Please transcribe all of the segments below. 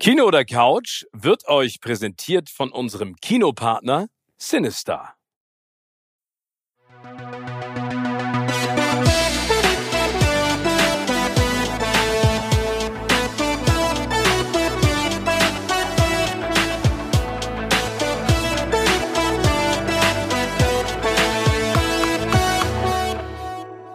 Kino oder Couch wird euch präsentiert von unserem Kinopartner Sinister.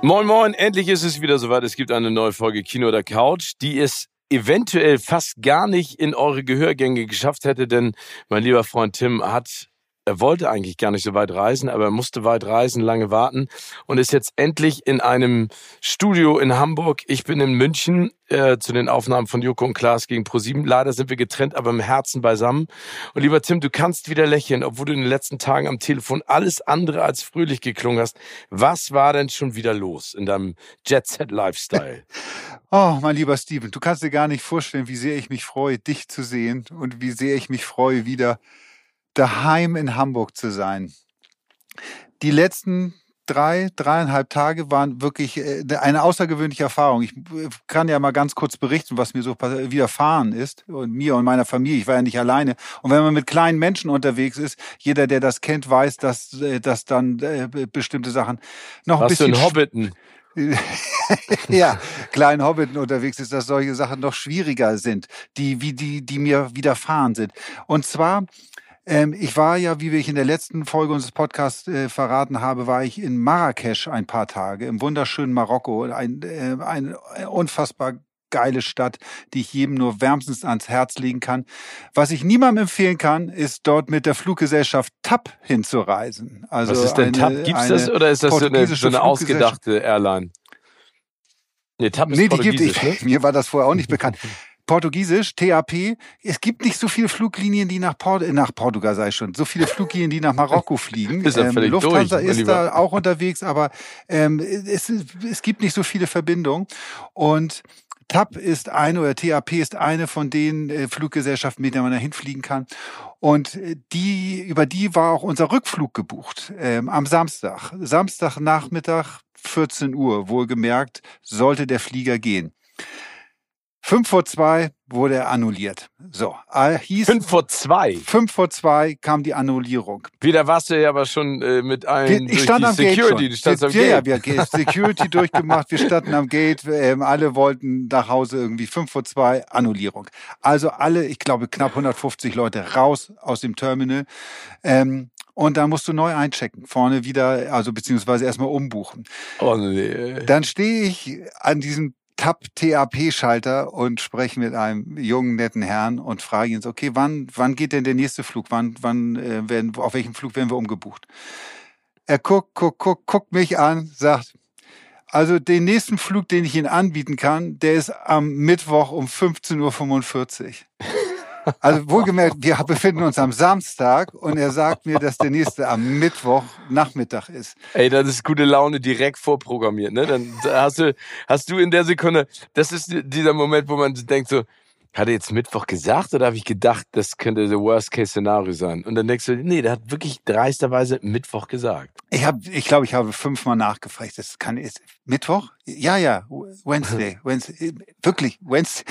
Moin Moin, endlich ist es wieder soweit. Es gibt eine neue Folge Kino oder Couch, die es eventuell fast gar nicht in eure Gehörgänge geschafft hätte, denn mein lieber Freund Tim hat er wollte eigentlich gar nicht so weit reisen, aber er musste weit reisen, lange warten und ist jetzt endlich in einem Studio in Hamburg. Ich bin in München äh, zu den Aufnahmen von Joko und Klaas gegen ProSieben. Leider sind wir getrennt, aber im Herzen beisammen. Und lieber Tim, du kannst wieder lächeln, obwohl du in den letzten Tagen am Telefon alles andere als fröhlich geklungen hast. Was war denn schon wieder los in deinem Jet Set Lifestyle? Oh, mein lieber Steven, du kannst dir gar nicht vorstellen, wie sehr ich mich freue, dich zu sehen und wie sehr ich mich freue, wieder daheim in Hamburg zu sein. Die letzten drei, dreieinhalb Tage waren wirklich äh, eine außergewöhnliche Erfahrung. Ich äh, kann ja mal ganz kurz berichten, was mir so widerfahren ist und mir und meiner Familie. Ich war ja nicht alleine. Und wenn man mit kleinen Menschen unterwegs ist, jeder, der das kennt, weiß, dass, äh, dass dann bestimmte Sachen noch was ein bisschen... Was Hobbiten? ja, kleinen Hobbiten unterwegs ist, dass solche Sachen noch schwieriger sind, die, wie die, die mir widerfahren sind. Und zwar ähm, ich war ja, wie ich in der letzten Folge unseres Podcasts äh, verraten habe, war ich in Marrakesch ein paar Tage, im wunderschönen Marokko. Ein, äh, eine unfassbar geile Stadt, die ich jedem nur wärmstens ans Herz legen kann. Was ich niemandem empfehlen kann, ist dort mit der Fluggesellschaft TAP hinzureisen. Also Was ist denn eine, TAP? Gibt's das oder ist das so eine, so eine ausgedachte Airline? Nee, TAP ist nee, die gibt ich. Ne? Mir war das vorher auch nicht bekannt. Portugiesisch, TAP. Es gibt nicht so viele Fluglinien, die nach, Port nach Portugal sei schon, so viele Fluglinien, die nach Marokko fliegen. ist ähm, Lufthansa durch, ist da auch unterwegs, aber ähm, es, es gibt nicht so viele Verbindungen. Und TAP ist eine oder TAP ist eine von den äh, Fluggesellschaften, mit denen man da hinfliegen kann. Und äh, die, über die war auch unser Rückflug gebucht ähm, am Samstag. Samstagnachmittag, 14 Uhr, wohlgemerkt, sollte der Flieger gehen. Fünf vor zwei wurde er annulliert. So, äh, hieß. Fünf vor zwei? Fünf vor zwei kam die Annullierung. Wieder warst du ja aber schon äh, mit einem. Ich stand am Security. Gate schon. Du am ja, Gate. Ja, wir haben Security durchgemacht. Wir standen am Gate. Ähm, alle wollten nach Hause irgendwie. Fünf vor zwei Annullierung. Also alle, ich glaube, knapp 150 Leute raus aus dem Terminal. Ähm, und dann musst du neu einchecken. Vorne wieder, also beziehungsweise erstmal umbuchen. Oh nee. Dann stehe ich an diesem Tab-TAP-Schalter und spreche mit einem jungen, netten Herrn und frage ihn so, okay, wann, wann geht denn der nächste Flug? Wann, wann äh, werden, auf welchem Flug werden wir umgebucht? Er guckt, guckt, guckt, guckt mich an, sagt, also den nächsten Flug, den ich Ihnen anbieten kann, der ist am Mittwoch um 15.45 Uhr. Also wohlgemerkt, wir befinden uns am Samstag und er sagt mir, dass der nächste am Mittwoch Nachmittag ist. Ey, das ist gute Laune direkt vorprogrammiert, ne? Dann hast du, hast du in der Sekunde, das ist dieser Moment, wo man denkt so, hat er jetzt Mittwoch gesagt oder habe ich gedacht, das könnte der Worst-Case-Szenario sein? Und dann denkst du, nee, der hat wirklich dreisterweise Mittwoch gesagt. Ich habe, ich glaube, ich habe fünfmal nachgefragt. Das kann ist Mittwoch? Ja, ja, Wednesday, Wednesday, wirklich Wednesday.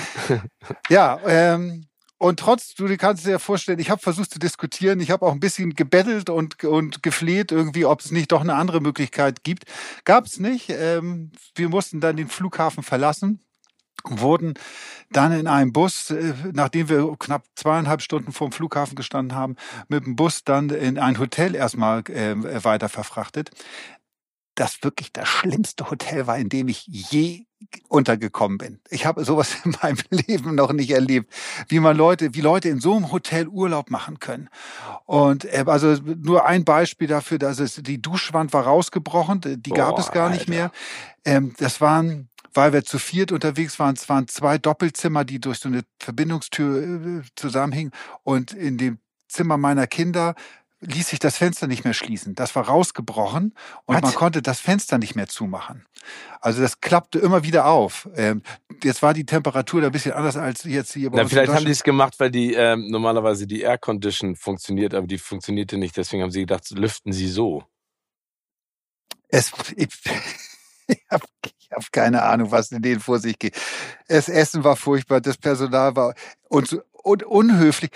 ja, ähm, und trotz, du kannst dir ja vorstellen, ich habe versucht zu diskutieren, ich habe auch ein bisschen gebettelt und, und gefleht irgendwie, ob es nicht doch eine andere Möglichkeit gibt. Gab es nicht. Ähm, wir mussten dann den Flughafen verlassen wurden dann in einem Bus, äh, nachdem wir knapp zweieinhalb Stunden vor dem Flughafen gestanden haben, mit dem Bus dann in ein Hotel erstmal äh, weiter verfrachtet. Das wirklich das schlimmste Hotel war, in dem ich je untergekommen bin. Ich habe sowas in meinem Leben noch nicht erlebt, wie man Leute, wie Leute in so einem Hotel Urlaub machen können. Und äh, also nur ein Beispiel dafür, dass es die Duschwand war rausgebrochen, die Boah, gab es gar nicht Alter. mehr. Ähm, das waren weil wir zu viert unterwegs waren, es waren zwei Doppelzimmer, die durch so eine Verbindungstür äh, zusammenhingen. Und in dem Zimmer meiner Kinder ließ sich das Fenster nicht mehr schließen. Das war rausgebrochen und What? man konnte das Fenster nicht mehr zumachen. Also das klappte immer wieder auf. Ähm, jetzt war die Temperatur da ein bisschen anders als jetzt hier bei Na, uns Vielleicht haben die es gemacht, weil die ähm, normalerweise die Air Condition funktioniert, aber die funktionierte nicht. Deswegen haben sie gedacht, lüften sie so. Es, ich, ich habe hab keine Ahnung, was in denen vor sich geht. Das Essen war furchtbar, das Personal war und und unhöflich.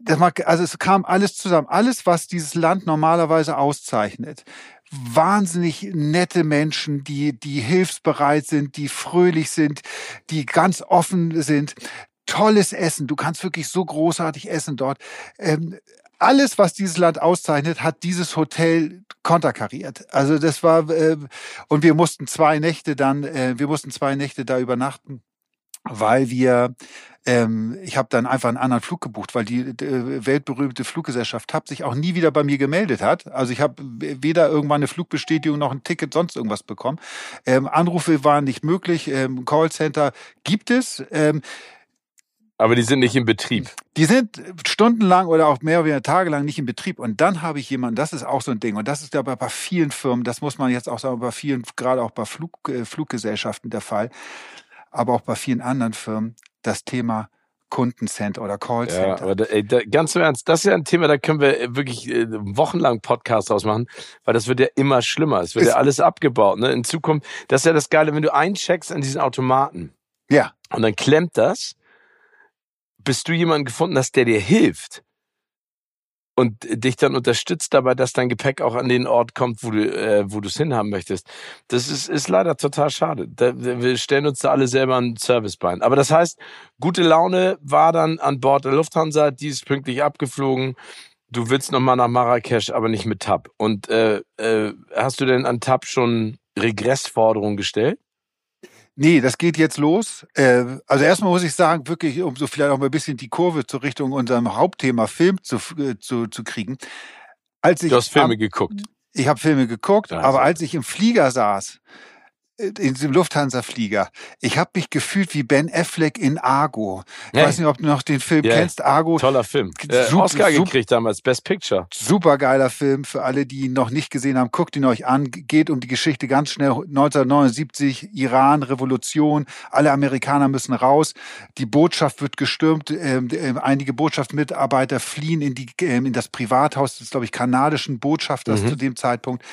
Das mag, also es kam alles zusammen. Alles, was dieses Land normalerweise auszeichnet. Wahnsinnig nette Menschen, die, die hilfsbereit sind, die fröhlich sind, die ganz offen sind. Tolles Essen. Du kannst wirklich so großartig essen dort. Ähm, alles, was dieses Land auszeichnet, hat dieses Hotel konterkariert. Also das war äh, und wir mussten zwei Nächte dann, äh, wir mussten zwei Nächte da übernachten, weil wir ähm, ich habe dann einfach einen anderen Flug gebucht, weil die äh, weltberühmte Fluggesellschaft TAP sich auch nie wieder bei mir gemeldet hat. Also ich habe weder irgendwann eine Flugbestätigung noch ein Ticket, sonst irgendwas bekommen. Ähm, Anrufe waren nicht möglich. Ähm, Callcenter gibt es. Ähm, aber die sind nicht in Betrieb. Die sind stundenlang oder auch mehr oder weniger tagelang nicht in Betrieb. Und dann habe ich jemanden, das ist auch so ein Ding. Und das ist ja bei, bei vielen Firmen, das muss man jetzt auch sagen, bei vielen, gerade auch bei Flug, äh, Fluggesellschaften der Fall, aber auch bei vielen anderen Firmen, das Thema Kundencenter oder Callcenter. Ja, aber da, ey, da, ganz im Ernst, das ist ja ein Thema, da können wir wirklich äh, wochenlang Podcast ausmachen, weil das wird ja immer schlimmer. Es wird ist, ja alles abgebaut. Ne? In Zukunft, das ist ja das Geile, wenn du eincheckst an diesen Automaten. Ja. Und dann klemmt das bis du jemanden gefunden hast, der dir hilft und dich dann unterstützt dabei, dass dein Gepäck auch an den Ort kommt, wo du äh, wo du es hinhaben möchtest. Das ist, ist leider total schade. Da, wir stellen uns da alle selber ein Servicebein. Aber das heißt, gute Laune war dann an Bord der Lufthansa, die ist pünktlich abgeflogen. Du willst noch mal nach Marrakesch, aber nicht mit TAP. Und äh, äh, hast du denn an TAP schon Regressforderungen gestellt? Nee, das geht jetzt los. Äh, also erstmal muss ich sagen, wirklich, um so vielleicht auch mal ein bisschen die Kurve zur Richtung unserem Hauptthema Film zu, äh, zu, zu kriegen. Als ich du hast Filme ab, geguckt. Ich habe Filme geguckt, aber als ich im Flieger saß, in diesem Lufthansa-Flieger. Ich habe mich gefühlt wie Ben Affleck in Argo. Ich hey. weiß nicht, ob du noch den Film yeah. kennst. Argo. Toller Film. Äh, super, Oscar gekriegt damals, Best Picture. Super geiler Film. Für alle, die ihn noch nicht gesehen haben, guckt ihn euch an. Geht um die Geschichte ganz schnell. 1979, Iran, Revolution. Alle Amerikaner müssen raus. Die Botschaft wird gestürmt. Ähm, äh, einige Botschaftsmitarbeiter fliehen in, die, äh, in das Privathaus des, glaube ich, kanadischen Botschafters mhm. zu dem Zeitpunkt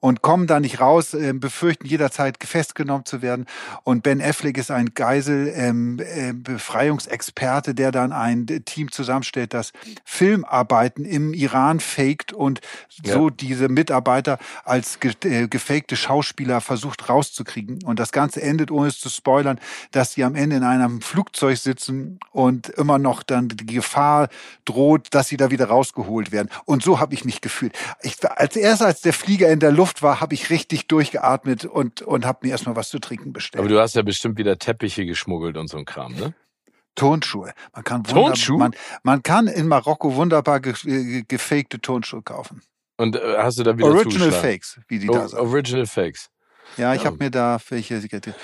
und kommen da nicht raus, äh, befürchten jederzeit Zeit festgenommen zu werden. Und Ben Affleck ist ein Geisel-Befreiungsexperte, ähm, äh, der dann ein Team zusammenstellt, das Filmarbeiten im Iran faked und so ja. diese Mitarbeiter als ge äh, gefakte Schauspieler versucht rauszukriegen. Und das Ganze endet, ohne es zu spoilern, dass sie am Ende in einem Flugzeug sitzen und immer noch dann die Gefahr droht, dass sie da wieder rausgeholt werden. Und so habe ich mich gefühlt. Ich, als erst als der Flieger in der Luft war, habe ich richtig durchgeatmet und, und und habe mir erstmal was zu trinken bestellt. Aber du hast ja bestimmt wieder Teppiche geschmuggelt und so ein Kram, ne? Turnschuhe. Man kann Turnschuhe? Man, man kann in Marokko wunderbar ge, ge, gefakte Turnschuhe kaufen. Und äh, hast du da wieder Original Fakes, wie die o da sagen. Original Fakes. Ja, ich ja. habe mir da welche die ganze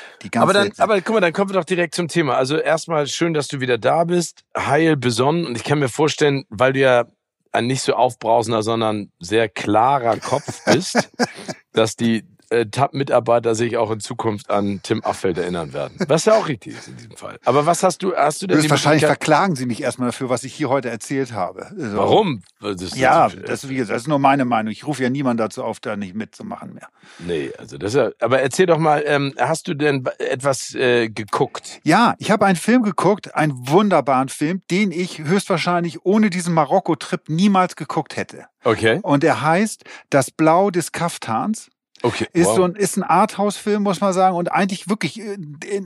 Aber dann, aber guck mal, dann kommen wir doch direkt zum Thema. Also erstmal schön, dass du wieder da bist, heil besonnen und ich kann mir vorstellen, weil du ja ein nicht so aufbrausender, sondern sehr klarer Kopf bist, dass die äh, TAP-Mitarbeiter sich auch in Zukunft an Tim Affeld erinnern werden. Was ja auch richtig ist in diesem Fall. Aber was hast du, hast du denn Wahrscheinlich verklagen sie mich erstmal dafür, was ich hier heute erzählt habe. Also, Warum? Das ja, das, ist, das ist nur meine Meinung. Ich rufe ja niemand dazu auf, da nicht mitzumachen mehr. Nee, also das ist ja, aber erzähl doch mal, ähm, hast du denn etwas äh, geguckt? Ja, ich habe einen Film geguckt, einen wunderbaren Film, den ich höchstwahrscheinlich ohne diesen Marokko-Trip niemals geguckt hätte. Okay. Und er heißt Das Blau des Kaftans. Okay, ist wow. so ein ist ein Arthouse-Film, muss man sagen, und eigentlich wirklich äh,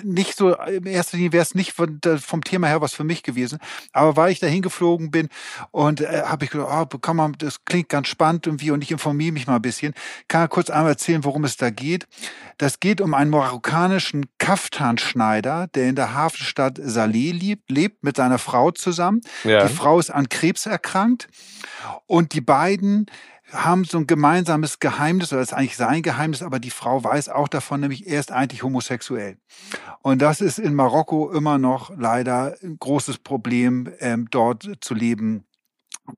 nicht so in erster Linie wäre es nicht von, vom Thema her was für mich gewesen, aber weil ich da hingeflogen bin und äh, habe ich gedacht, oh, kann man, das klingt ganz spannend irgendwie und ich informiere mich mal ein bisschen, kann kurz einmal erzählen, worum es da geht. Das geht um einen marokkanischen Kaftanschneider, der in der Hafenstadt Saleh lebt, lebt mit seiner Frau zusammen. Ja. Die Frau ist an Krebs erkrankt und die beiden haben so ein gemeinsames Geheimnis, oder ist eigentlich sein Geheimnis, aber die Frau weiß auch davon, nämlich er ist eigentlich homosexuell. Und das ist in Marokko immer noch leider ein großes Problem, ähm, dort zu leben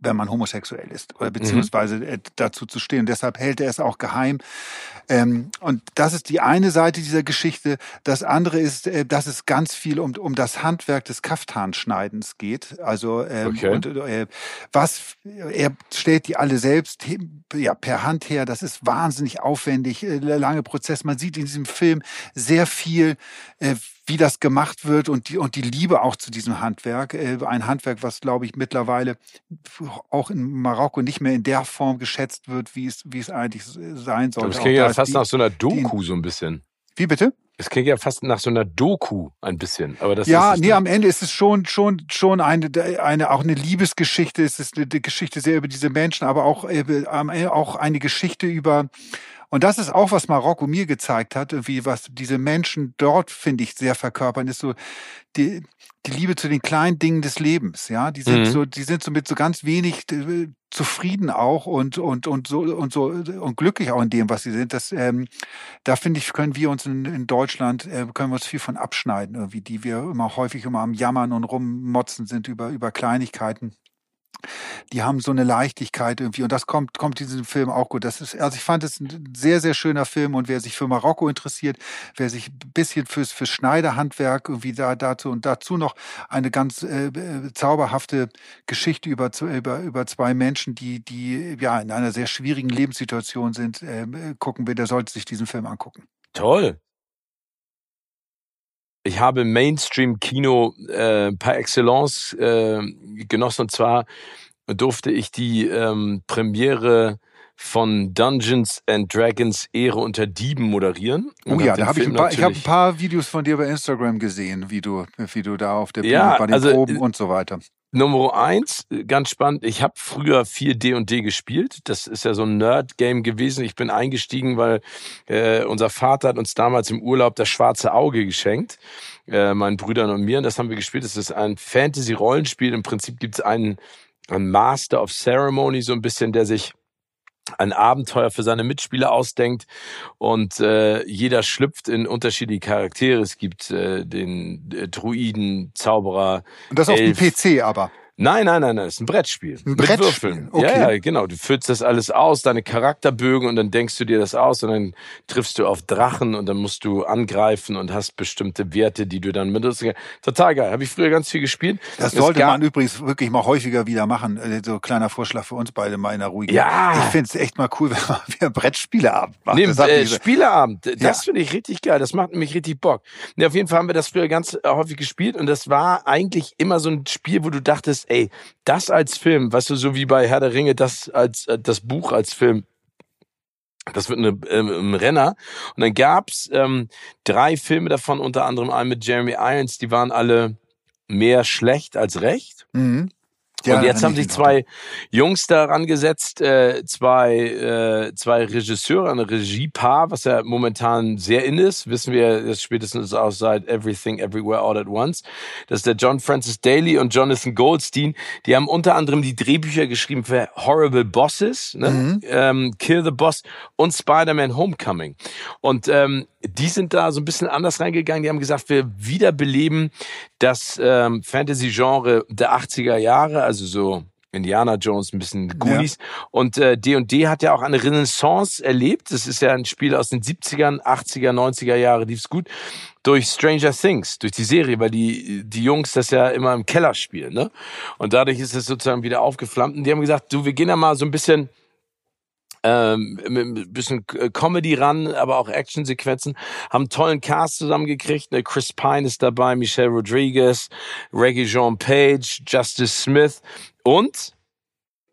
wenn man homosexuell ist oder mhm. beziehungsweise mhm. dazu zu stehen. deshalb hält er es auch geheim. Ähm, und das ist die eine Seite dieser Geschichte. Das andere ist, äh, dass es ganz viel um, um das Handwerk des Kaftanschneidens geht. Also ähm, okay. und, äh, was er stellt die alle selbst ja, per Hand her. Das ist wahnsinnig aufwendig, äh, lange Prozess. Man sieht in diesem Film sehr viel, äh, wie das gemacht wird und die, und die Liebe auch zu diesem Handwerk. Äh, ein Handwerk, was, glaube ich, mittlerweile auch in Marokko nicht mehr in der Form geschätzt wird, wie es, wie es eigentlich sein sollte. Das klingt ja fast die, nach so einer Doku die, so ein bisschen. Wie bitte? Es klingt ja fast nach so einer Doku ein bisschen, aber das ja, ist nee, am Ende ist es schon schon schon eine eine auch eine Liebesgeschichte. Es ist eine Geschichte sehr über diese Menschen, aber auch auch eine Geschichte über und das ist auch, was Marokko mir gezeigt hat, wie was diese Menschen dort, finde ich, sehr verkörpern, ist so die, die Liebe zu den kleinen Dingen des Lebens. Ja, die sind mhm. so, die sind so mit so ganz wenig äh, zufrieden auch und und und so und so und glücklich auch in dem, was sie sind. Das, ähm, da finde ich, können wir uns in, in Deutschland äh, können wir uns viel von abschneiden, irgendwie, die wir immer häufig immer am Jammern und rummotzen sind über über Kleinigkeiten die haben so eine Leichtigkeit irgendwie und das kommt kommt diesem Film auch gut. Das ist also ich fand es ein sehr sehr schöner Film und wer sich für Marokko interessiert, wer sich ein bisschen fürs fürs Schneiderhandwerk irgendwie da dazu und dazu noch eine ganz äh, äh zauberhafte Geschichte über über über zwei Menschen, die die ja in einer sehr schwierigen Lebenssituation sind, äh, gucken will, der sollte sich diesen Film angucken. Toll ich habe Mainstream-Kino äh, par excellence äh, genossen. Und zwar durfte ich die ähm, Premiere von Dungeons and Dragons Ehre unter Dieben moderieren. Oh ja, da habe ich ein paar, ich habe ein paar Videos von dir bei Instagram gesehen, wie du, wie du da auf der Bühne ja, bei den also, Proben und so weiter. Nummer eins, ganz spannend. Ich habe früher viel D&D gespielt. Das ist ja so ein Nerd-Game gewesen. Ich bin eingestiegen, weil äh, unser Vater hat uns damals im Urlaub das schwarze Auge geschenkt, äh, meinen Brüdern und mir. Und das haben wir gespielt. Das ist ein Fantasy-Rollenspiel. Im Prinzip gibt es einen, einen Master of Ceremony, so ein bisschen, der sich ein Abenteuer für seine Mitspieler ausdenkt und äh, jeder schlüpft in unterschiedliche Charaktere. Es gibt äh, den äh, Druiden, Zauberer. Und das Elf. auf dem PC aber. Nein, nein, nein, nein, das ist ein Brettspiel. Ein Brettspiel. Okay. Ja, ja, genau. Du füllst das alles aus, deine Charakterbögen und dann denkst du dir das aus und dann triffst du auf Drachen und dann musst du angreifen und hast bestimmte Werte, die du dann benutzt. Total geil. Habe ich früher ganz viel gespielt. Das sollte man übrigens wirklich mal häufiger wieder machen. Äh, so kleiner Vorschlag für uns beide mal in der ruhigen. Ja. Ich finde es echt mal cool, wenn man wieder Brettspieleabend macht. Nee, äh, Spieleabend. Das ja. finde ich richtig geil. Das macht nämlich richtig Bock. Nee, auf jeden Fall haben wir das früher ganz äh, häufig gespielt und das war eigentlich immer so ein Spiel, wo du dachtest, ey, das als Film, weißt du, so wie bei Herr der Ringe, das als äh, das Buch als Film, das wird eine, ähm, ein Renner. Und dann gab's ähm, drei Filme davon, unter anderem einen mit Jeremy Irons, die waren alle mehr schlecht als recht. Mhm. Ja, und jetzt haben sich zwei Jungs daran gesetzt, äh, zwei, äh, zwei Regisseure, ein Regiepaar, was ja momentan sehr in ist, wissen wir jetzt spätestens auch seit Everything Everywhere All at Once. Das ist der John Francis Daly und Jonathan Goldstein. Die haben unter anderem die Drehbücher geschrieben für Horrible Bosses, ne? Mhm. Ähm, Kill the Boss und Spider-Man Homecoming. Und ähm, die sind da so ein bisschen anders reingegangen. Die haben gesagt, wir wiederbeleben das ähm, Fantasy-Genre der 80er Jahre, also so Indiana Jones, ein bisschen Goonies. Ja. Und äh, D&D hat ja auch eine Renaissance erlebt. Das ist ja ein Spiel aus den 70ern, 80er, 90er Jahre, lief's gut. Durch Stranger Things, durch die Serie, weil die, die Jungs das ja immer im Keller spielen. Ne? Und dadurch ist es sozusagen wieder aufgeflammt. Und die haben gesagt, du, wir gehen da mal so ein bisschen ähm, mit ein bisschen Comedy ran, aber auch Actionsequenzen. Haben einen tollen Cast zusammengekriegt. Ne? Chris Pine ist dabei, Michelle Rodriguez, Reggie Jean Page, Justice Smith und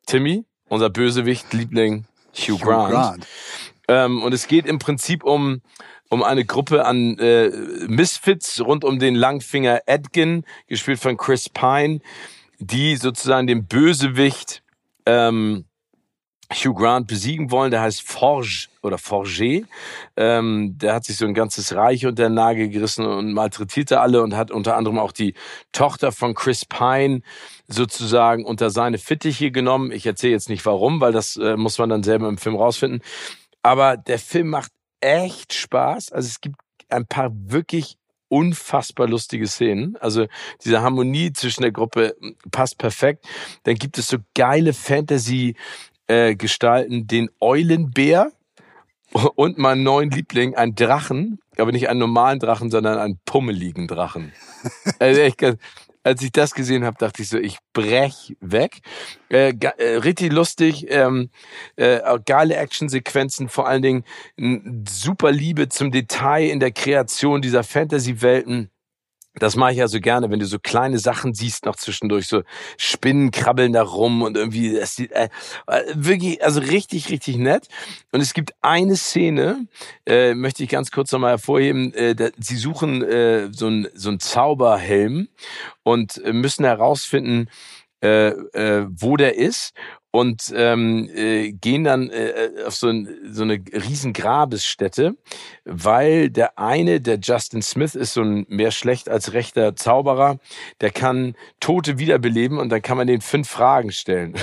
Timmy, unser Bösewicht, Liebling Hugh, Hugh Grant. Grant. Ähm, und es geht im Prinzip um um eine Gruppe an äh, Misfits rund um den Langfinger Edgin, gespielt von Chris Pine, die sozusagen den Bösewicht ähm, Hugh Grant besiegen wollen. Der heißt Forge oder Forger. Ähm, der hat sich so ein ganzes Reich unter den Nagel gerissen und malträtierte alle und hat unter anderem auch die Tochter von Chris Pine sozusagen unter seine Fittiche genommen. Ich erzähle jetzt nicht warum, weil das äh, muss man dann selber im Film rausfinden. Aber der Film macht echt Spaß. Also es gibt ein paar wirklich unfassbar lustige Szenen. Also diese Harmonie zwischen der Gruppe passt perfekt. Dann gibt es so geile Fantasy äh, gestalten den Eulenbär und meinen neuen Liebling, einen Drachen, aber nicht einen normalen Drachen, sondern einen pummeligen Drachen. also echt, als ich das gesehen habe, dachte ich so, ich brech weg. Äh, äh, richtig lustig, ähm, äh, geile Actionsequenzen, vor allen Dingen super Liebe zum Detail in der Kreation dieser Fantasy-Welten das mache ich ja so gerne, wenn du so kleine Sachen siehst noch zwischendurch, so Spinnen krabbeln da rum und irgendwie, das sieht äh, äh, wirklich, also richtig, richtig nett. Und es gibt eine Szene, äh, möchte ich ganz kurz nochmal hervorheben, äh, da, sie suchen äh, so ein so ein Zauberhelm und äh, müssen herausfinden, äh, äh, wo der ist und ähm, äh, gehen dann äh, auf so, ein, so eine riesen Grabesstätte, weil der eine, der Justin Smith, ist so ein mehr schlecht als rechter Zauberer, der kann Tote wiederbeleben und dann kann man den fünf Fragen stellen.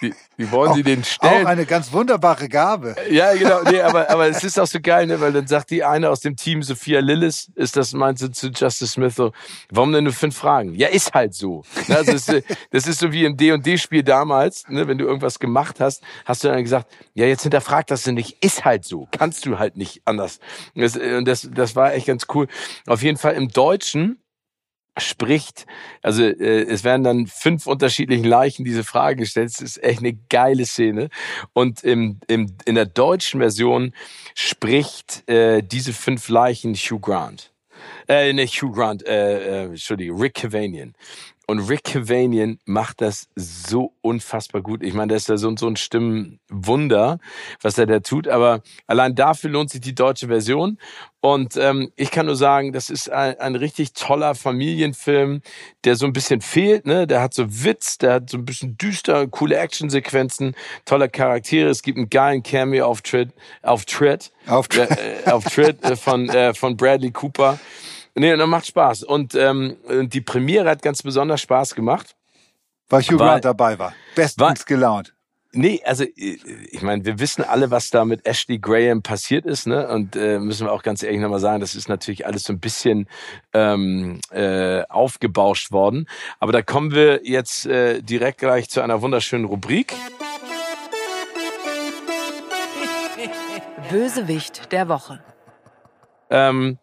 wie wollen auch, Sie den stellen? Auch eine ganz wunderbare Gabe. Ja, genau. Nee, aber, aber es ist auch so geil, ne? weil dann sagt die eine aus dem Team, Sophia Lillis, ist das, meint sie zu Justice Smith so, warum denn nur fünf Fragen? Ja, ist halt so. Ne? Also das, ist, das ist so wie im D&D-Spiel damals, ne? wenn du irgendwas gemacht hast, hast du dann gesagt, ja, jetzt hinterfragt das du nicht, ist halt so. Kannst du halt nicht anders. Das, und das, das war echt ganz cool. Auf jeden Fall im Deutschen spricht, also äh, es werden dann fünf unterschiedlichen Leichen diese Frage gestellt. Es ist echt eine geile Szene. Und im, im, in der deutschen Version spricht äh, diese fünf Leichen Hugh Grant. Äh, nicht Hugh Grant, äh, äh, Entschuldigung, Rick Cavanian. Und Rick Cavanian macht das so unfassbar gut. Ich meine, der ist ja so, so ein Stimmenwunder, was er da tut. Aber allein dafür lohnt sich die deutsche Version. Und ähm, ich kann nur sagen, das ist ein, ein richtig toller Familienfilm, der so ein bisschen fehlt. Ne? Der hat so Witz, der hat so ein bisschen düster, coole Actionsequenzen, tolle Charaktere. Es gibt einen geilen Cameo-Auftritt auf Tritt, auf, Tritt. äh, auf Tritt äh, von, äh, von Bradley Cooper. Nee, und dann macht Spaß. Und ähm, die Premiere hat ganz besonders Spaß gemacht. Weil Hugh Grant dabei war. Bestens war, gelaunt. Nee, also ich meine, wir wissen alle, was da mit Ashley Graham passiert ist, ne? Und äh, müssen wir auch ganz ehrlich nochmal sagen, das ist natürlich alles so ein bisschen ähm, äh, aufgebauscht worden. Aber da kommen wir jetzt äh, direkt gleich zu einer wunderschönen Rubrik. Bösewicht der Woche. Ähm,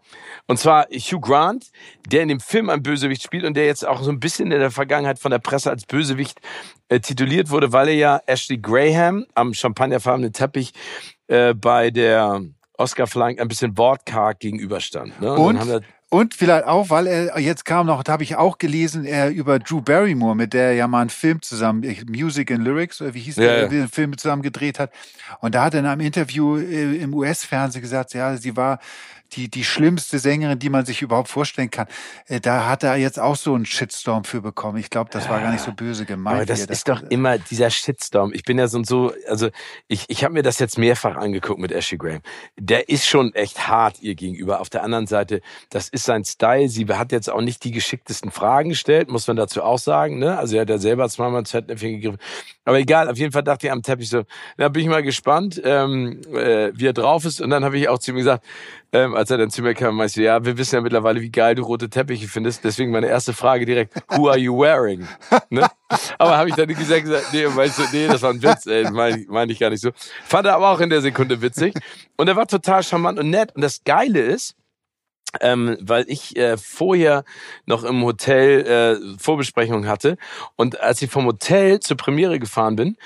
und zwar Hugh Grant, der in dem Film ein Bösewicht spielt und der jetzt auch so ein bisschen in der Vergangenheit von der Presse als Bösewicht äh, tituliert wurde, weil er ja Ashley Graham am champagnerfarbenen Teppich äh, bei der Oscar-Verleihung ein bisschen wortkarg gegenüberstand. Ne? Und, und, und vielleicht auch, weil er jetzt kam noch, da habe ich auch gelesen, er über Drew Barrymore, mit der er ja mal einen Film zusammen, Music and Lyrics, oder wie hieß ja, der, ja. den Film zusammen gedreht hat. Und da hat er in einem Interview äh, im US-Fernsehen gesagt, ja, sie war die, die schlimmste Sängerin, die man sich überhaupt vorstellen kann. Äh, da hat er jetzt auch so einen Shitstorm für bekommen. Ich glaube, das war gar nicht so böse gemeint. Aber das ist doch immer dieser Shitstorm. Ich bin ja so und so, also ich, ich habe mir das jetzt mehrfach angeguckt mit Ashley Graham. Der ist schon echt hart ihr gegenüber. Auf der anderen Seite, das ist sein Style. Sie hat jetzt auch nicht die geschicktesten Fragen gestellt, muss man dazu auch sagen. Ne? Also er hat ja selber zweimal ins Fettnäpfchen gegriffen. Aber egal, auf jeden Fall dachte ich am Teppich so, da bin ich mal gespannt, ähm, äh, wie er drauf ist. Und dann habe ich auch zu ihm gesagt, ähm, als er dann zu mir kam, meinte ja, wir wissen ja mittlerweile, wie geil du rote Teppiche findest. Deswegen meine erste Frage direkt, who are you wearing? Ne? Aber habe ich dann gesagt, nee, meinst du, nee, das war ein Witz, ey, meine mein ich gar nicht so. Fand er aber auch in der Sekunde witzig. Und er war total charmant und nett. Und das Geile ist, ähm, weil ich äh, vorher noch im Hotel äh, Vorbesprechung hatte und als ich vom Hotel zur Premiere gefahren bin,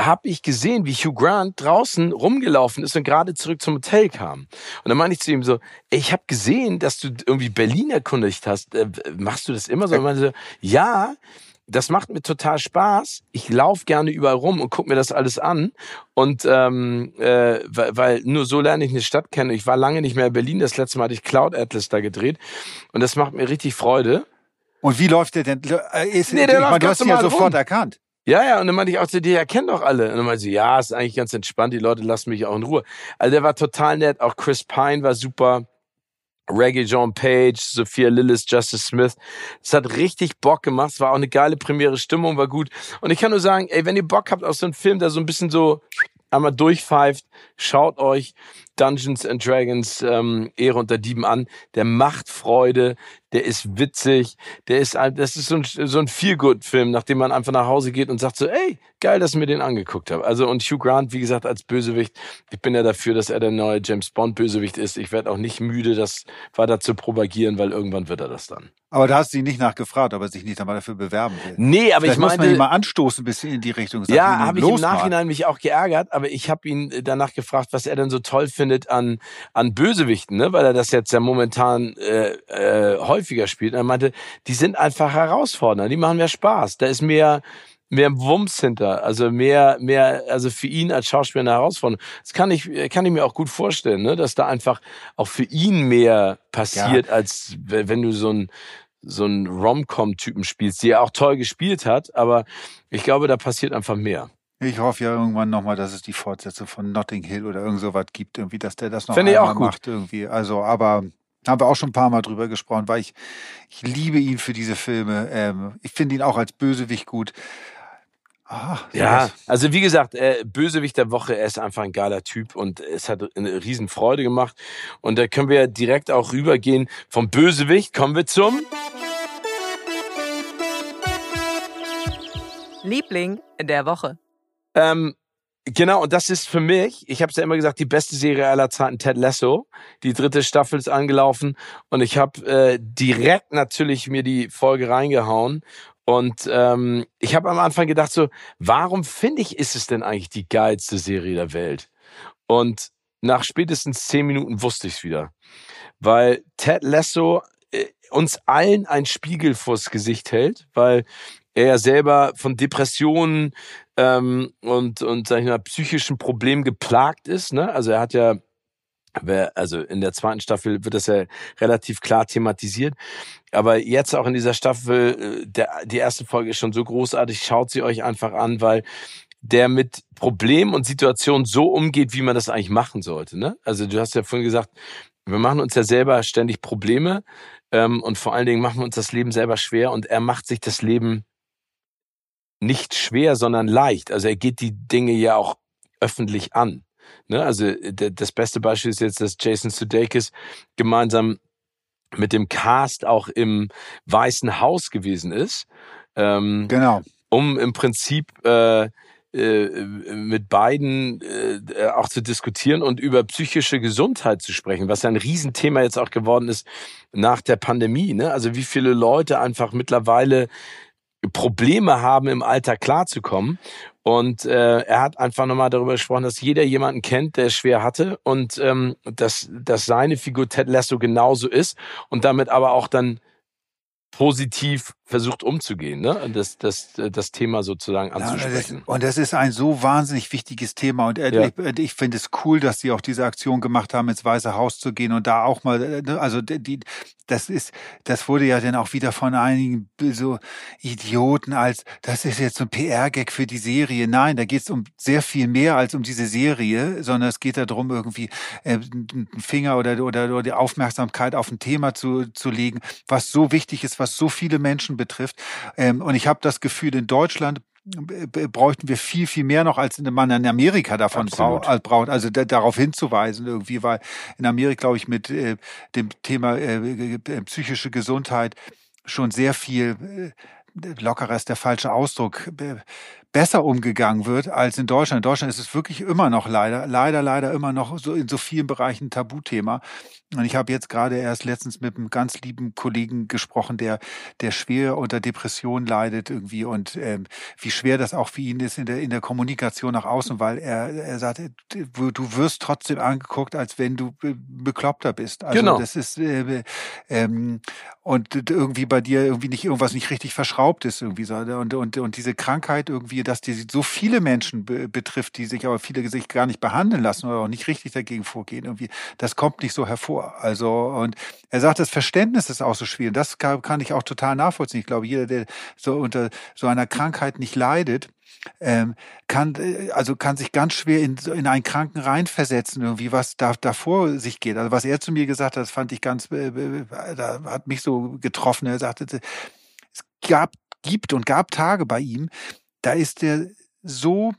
habe ich gesehen, wie Hugh Grant draußen rumgelaufen ist und gerade zurück zum Hotel kam. Und dann meinte ich zu ihm so, ey, ich habe gesehen, dass du irgendwie Berlin erkundigt hast. Äh, machst du das immer so? Und meinte so, ja, das macht mir total Spaß. Ich laufe gerne überall rum und guck mir das alles an. Und ähm, äh, weil, weil nur so lerne ich eine Stadt kennen. Ich war lange nicht mehr in Berlin. Das letzte Mal hatte ich Cloud Atlas da gedreht. Und das macht mir richtig Freude. Und wie läuft der denn? Äh, ist, nee, der ich meine, du hast ihn ja sofort rum. erkannt. Ja, ja, und dann meinte ich auch zu dir, er kennt doch alle. Und dann meinte sie, ja, ist eigentlich ganz entspannt, die Leute lassen mich auch in Ruhe. Also der war total nett, auch Chris Pine war super. Reggae John Page, Sophia Lillis, Justice Smith. Es hat richtig Bock gemacht. Es war auch eine geile Premiere. Stimmung war gut. Und ich kann nur sagen, ey, wenn ihr Bock habt auf so einen Film, der so ein bisschen so einmal durchpfeift, schaut euch Dungeons and Dragons ähm, Ehre unter Dieben an. Der macht Freude, der ist witzig, der ist das ist so ein, so ein Feel-Good-Film, nachdem man einfach nach Hause geht und sagt so, ey, geil, dass ich mir den angeguckt habe. Also und Hugh Grant, wie gesagt, als Bösewicht, ich bin ja dafür, dass er der neue James Bond Bösewicht ist. Ich werde auch nicht müde, das weiter zu propagieren, weil irgendwann wird er das dann. Aber da hast du ihn nicht nachgefragt, ob er sich nicht einmal dafür bewerben will. Nee, aber Vielleicht ich meine, muss man ihn mal anstoßen, ein bisschen in die Richtung. Sagt, ja, habe ich im Nachhinein mal. mich auch geärgert, aber ich habe ihn danach gefragt, was er denn so toll findet findet an, an Bösewichten, ne? weil er das jetzt ja momentan äh, äh, häufiger spielt. Und er meinte, die sind einfach herausfordernder, die machen mehr Spaß. Da ist mehr, mehr Wumms hinter, also mehr, mehr, also für ihn als Schauspieler eine Herausforderung. Das kann ich, kann ich mir auch gut vorstellen, ne? dass da einfach auch für ihn mehr passiert, ja. als wenn du so ein, so einen Rom-Com-Typen spielst, die er auch toll gespielt hat, aber ich glaube, da passiert einfach mehr. Ich hoffe ja irgendwann nochmal, dass es die Fortsetzung von Notting Hill oder irgend sowas gibt, irgendwie, dass der das noch Finde einmal macht irgendwie. Also, aber haben wir auch schon ein paar Mal drüber gesprochen, weil ich, ich liebe ihn für diese Filme. Ähm, ich finde ihn auch als Bösewicht gut. Ach, ja, also wie gesagt, äh, Bösewicht der Woche, er ist einfach ein geiler Typ und es hat eine riesen Freude gemacht. Und da können wir direkt auch rübergehen. Vom Bösewicht kommen wir zum Liebling der Woche. Ähm, genau, und das ist für mich, ich habe es ja immer gesagt, die beste Serie aller Zeiten, Ted Lasso. Die dritte Staffel ist angelaufen und ich habe äh, direkt natürlich mir die Folge reingehauen. Und ähm, ich habe am Anfang gedacht so, warum finde ich, ist es denn eigentlich die geilste Serie der Welt? Und nach spätestens zehn Minuten wusste ich es wieder. Weil Ted Lasso äh, uns allen ein Spiegel vors Gesicht hält, weil er ja selber von Depressionen ähm, und, und sag ich mal, psychischen Problemen geplagt ist. Ne? Also er hat ja also in der zweiten Staffel wird das ja relativ klar thematisiert. Aber jetzt auch in dieser Staffel, äh, der, die erste Folge ist schon so großartig, schaut sie euch einfach an, weil der mit Problemen und Situationen so umgeht, wie man das eigentlich machen sollte. Ne? Also du hast ja vorhin gesagt, wir machen uns ja selber ständig Probleme ähm, und vor allen Dingen machen wir uns das Leben selber schwer und er macht sich das Leben nicht schwer, sondern leicht. Also er geht die Dinge ja auch öffentlich an. Ne? Also das beste Beispiel ist jetzt, dass Jason Sudeikis gemeinsam mit dem Cast auch im Weißen Haus gewesen ist. Ähm, genau. Um im Prinzip äh, äh, mit beiden äh, auch zu diskutieren und über psychische Gesundheit zu sprechen, was ja ein Riesenthema jetzt auch geworden ist nach der Pandemie. Ne? Also wie viele Leute einfach mittlerweile Probleme haben, im Alter klarzukommen. Und äh, er hat einfach nochmal darüber gesprochen, dass jeder jemanden kennt, der es schwer hatte und ähm, dass, dass seine Figur Ted Lasso genauso ist und damit aber auch dann positiv versucht umzugehen, ne? Das, das, das Thema sozusagen anzusprechen. Ja, und das ist ein so wahnsinnig wichtiges Thema. Und äh, ja. ich, ich finde es cool, dass sie auch diese Aktion gemacht haben, ins Weiße Haus zu gehen und da auch mal, äh, ne, also die, das ist, das wurde ja dann auch wieder von einigen so Idioten als, das ist jetzt so ein PR-Gag für die Serie. Nein, da geht es um sehr viel mehr als um diese Serie, sondern es geht darum, irgendwie äh, einen Finger oder, oder, oder die Aufmerksamkeit auf ein Thema zu, zu legen, was so wichtig ist, was so viele Menschen betrifft. Ähm, und ich habe das Gefühl, in Deutschland bräuchten wir viel, viel mehr noch, als man in Amerika davon äh, braucht. Also darauf hinzuweisen irgendwie, weil in Amerika, glaube ich, mit äh, dem Thema äh, äh, psychische Gesundheit schon sehr viel äh, lockerer ist der falsche Ausdruck, besser umgegangen wird als in Deutschland. In Deutschland ist es wirklich immer noch leider, leider, leider immer noch so in so vielen Bereichen Tabuthema. Und ich habe jetzt gerade erst letztens mit einem ganz lieben Kollegen gesprochen, der, der schwer unter Depression leidet irgendwie und ähm, wie schwer das auch für ihn ist in der, in der Kommunikation nach außen, weil er, er sagt, du wirst trotzdem angeguckt, als wenn du bekloppter bist. Also genau. das ist äh, ähm, und irgendwie bei dir irgendwie nicht irgendwas nicht richtig verschraubt ist irgendwie so und und und diese Krankheit irgendwie, dass die so viele Menschen be betrifft, die sich aber viele sich gar nicht behandeln lassen oder auch nicht richtig dagegen vorgehen irgendwie, das kommt nicht so hervor. Also, und er sagt, das Verständnis ist auch so schwierig. Das kann, kann ich auch total nachvollziehen. Ich glaube, jeder, der so unter so einer Krankheit nicht leidet, ähm, kann äh, also kann sich ganz schwer in, in einen Kranken reinversetzen, irgendwie was da davor sich geht. Also was er zu mir gesagt hat, das fand ich ganz, äh, äh da hat mich so getroffen. Er sagte, es gab, gibt und gab Tage bei ihm, da ist er so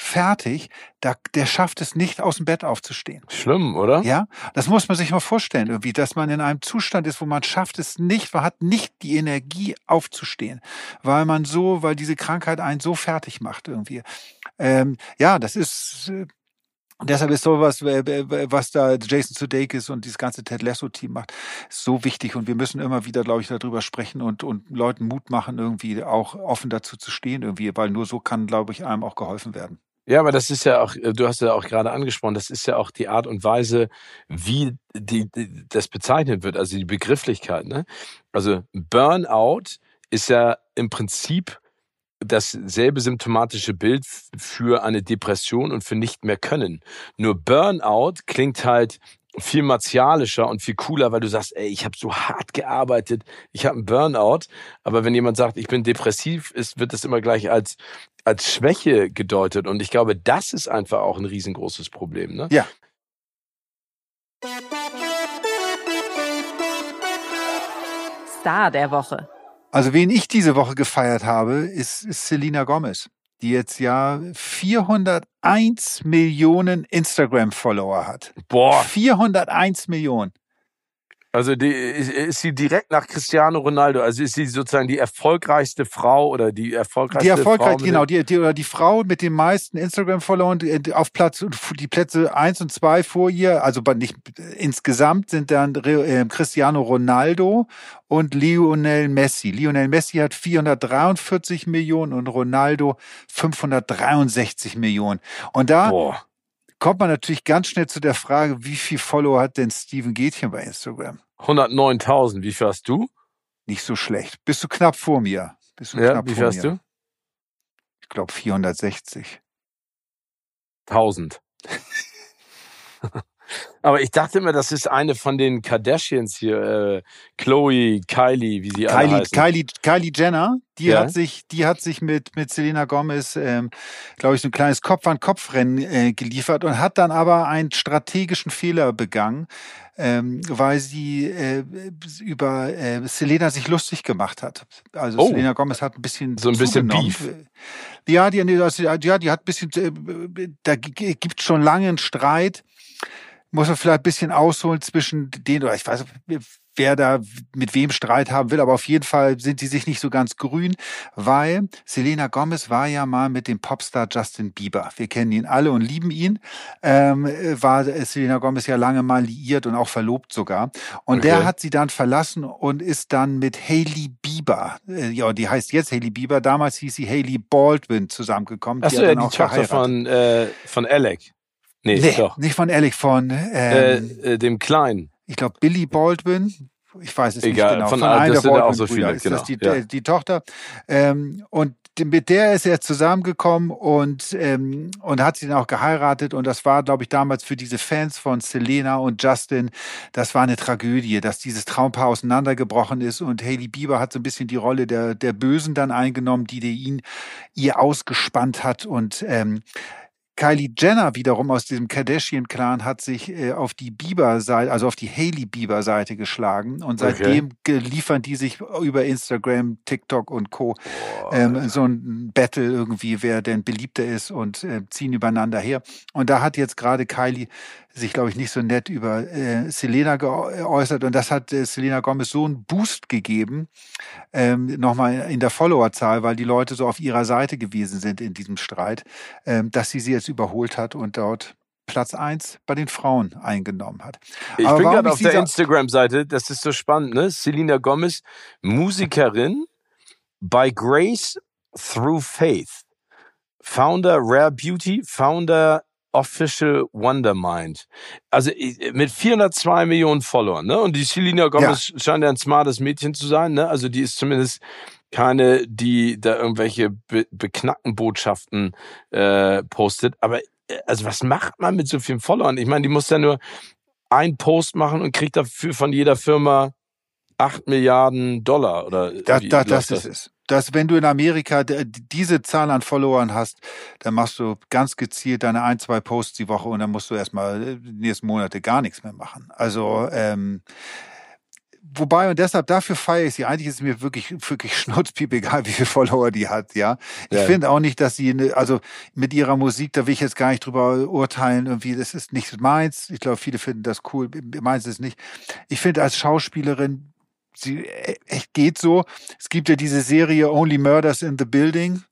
fertig, da, der schafft es nicht, aus dem Bett aufzustehen. Schlimm, oder? Ja, das muss man sich mal vorstellen, irgendwie, dass man in einem Zustand ist, wo man schafft es nicht, man hat nicht die Energie aufzustehen, weil man so, weil diese Krankheit einen so fertig macht irgendwie. Ähm, ja, das ist, äh, und deshalb ist sowas, was da Jason Sudeikis und dieses ganze Ted Lasso-Team macht, so wichtig. Und wir müssen immer wieder, glaube ich, darüber sprechen und, und Leuten Mut machen, irgendwie auch offen dazu zu stehen, irgendwie, weil nur so kann, glaube ich, einem auch geholfen werden. Ja, aber das ist ja auch, du hast ja auch gerade angesprochen, das ist ja auch die Art und Weise, wie die, die das bezeichnet wird, also die Begrifflichkeit. Ne? Also Burnout ist ja im Prinzip dasselbe symptomatische Bild für eine Depression und für nicht mehr können. Nur Burnout klingt halt viel martialischer und viel cooler, weil du sagst, ey, ich habe so hart gearbeitet, ich habe einen Burnout. Aber wenn jemand sagt, ich bin depressiv, ist, wird das immer gleich als als Schwäche gedeutet. Und ich glaube, das ist einfach auch ein riesengroßes Problem. Ne? Ja. Star der Woche. Also wen ich diese Woche gefeiert habe, ist, ist Selena Gomez, die jetzt ja 401 Millionen Instagram-Follower hat. Boah. 401 Millionen. Also die, ist sie direkt nach Cristiano Ronaldo, also ist sie sozusagen die erfolgreichste Frau oder die erfolgreichste Die erfolgreich, Frau genau, die, die, oder die Frau mit den meisten Instagram-Followern auf Platz, die Plätze eins und zwei vor ihr, also nicht insgesamt sind dann äh, Cristiano Ronaldo und Lionel Messi. Lionel Messi hat 443 Millionen und Ronaldo 563 Millionen. Und da Boah. Kommt man natürlich ganz schnell zu der Frage, wie viel Follower hat denn Steven Gätchen bei Instagram? 109.000, wie viel hast du? Nicht so schlecht. Bist du knapp vor mir? Bist du Ja, knapp wie vor viel hast mir? du? Ich glaube 460. 1000. Aber ich dachte immer, das ist eine von den Kardashians hier, äh, Chloe, Kylie, wie sie alle Kylie, heißen. Kylie, Kylie Jenner, die Ja. hat sich, die hat sich mit, mit Selena Gomez, ähm, glaube ich, so ein kleines Kopf-an-Kopf-Rennen äh, geliefert und hat dann aber einen strategischen Fehler begangen, ähm, weil sie äh, über äh, Selena sich lustig gemacht hat. Also Oh. Selena Gomez hat ein bisschen So ein bisschen. Beef. Ja, die, ja, die hat ein bisschen, äh, da gibt schon lange einen Streit. Muss man vielleicht ein bisschen ausholen zwischen denen, oder ich weiß wer da mit wem Streit haben will, aber auf jeden Fall sind die sich nicht so ganz grün, weil Selena Gomez war ja mal mit dem Popstar Justin Bieber. Wir kennen ihn alle und lieben ihn. Ähm, äh, war Selena Gomez ja lange mal liiert und auch verlobt sogar. Und Okay. der hat sie dann verlassen und ist dann mit Hailey Bieber, äh, ja, die heißt jetzt Hailey Bieber, damals hieß sie Hailey Baldwin zusammengekommen. Achso, hat ja, dann die auch Tochter geheiratet. von, äh, von Alec. Nee, Nee, doch. nicht von Alec, von, Äh, ähm, äh, dem Kleinen. ich glaube, Billy Baldwin. Ich weiß es Egal, nicht genau. von- Von, das einer der sind ja auch so viele, ist das die, genau, ja. die Tochter. Ähm, und mit der ist er zusammengekommen und, ähm, und hat sie dann auch geheiratet. Und das war, glaube ich, damals für diese Fans von Selena und Justin, das war eine Tragödie, dass dieses Traumpaar auseinandergebrochen ist. Und Hailey Bieber hat so ein bisschen die Rolle der, der Bösen dann eingenommen, die, die ihn ihr ausgespannt hat. Und ähm, Kylie Jenner wiederum aus diesem Kardashian-Clan hat sich äh, auf die Bieber-Seite, also auf die Hailey Bieber-Seite geschlagen und Okay. seitdem ge- liefern die sich über Instagram, TikTok und Co. Ähm, so ein Battle irgendwie, wer denn beliebter ist und äh, ziehen übereinander her. Und da hat jetzt gerade Kylie sich, glaube ich, nicht so nett über äh, Selena geäußert und das hat äh, Selena Gomez so einen Boost gegeben, ähm, nochmal in der Followerzahl, weil die Leute so auf ihrer Seite gewesen sind in diesem Streit, ähm, dass sie sie jetzt überholt hat und dort Platz eins bei den Frauen eingenommen hat. Ich Aber bin gerade auf der Instagram-Seite, das ist so spannend, ne? Selena Gomez, Musikerin, by Grace Through Faith, Founder Rare Beauty, Founder Official Wondermind. Also ich- mit 402 Millionen Followern, ne? Und die Selena Gomez scheint ja ein smartes Mädchen zu sein, ne? Also die ist zumindest keine, die da irgendwelche be beknackten Botschaften äh, postet. Aber äh, also was macht man mit so vielen Followern? Ich meine, die muss ja nur einen Post machen und kriegt dafür von jeder Firma 8 Milliarden Dollar oder Da, wie da, läuft das ist es. Das, wenn du in Amerika diese Zahl an Followern hast, dann machst du ganz gezielt deine ein, zwei Posts die Woche und dann musst du erstmal äh, die nächsten Monate gar nichts mehr machen. Also, ähm, wobei und deshalb dafür feiere ich sie. Eigentlich ist es mir wirklich, wirklich schnurzpiep egal, wie viele Follower die hat, ja. Ich Ja. finde auch nicht, dass sie, also mit ihrer Musik, da will ich jetzt gar nicht drüber urteilen, irgendwie, das ist nicht meins. Ich glaube, viele finden das cool, meins ist nicht. Ich finde als Schauspielerin sie e, echt geht so. Es gibt ja diese Serie Only Murders in the Building.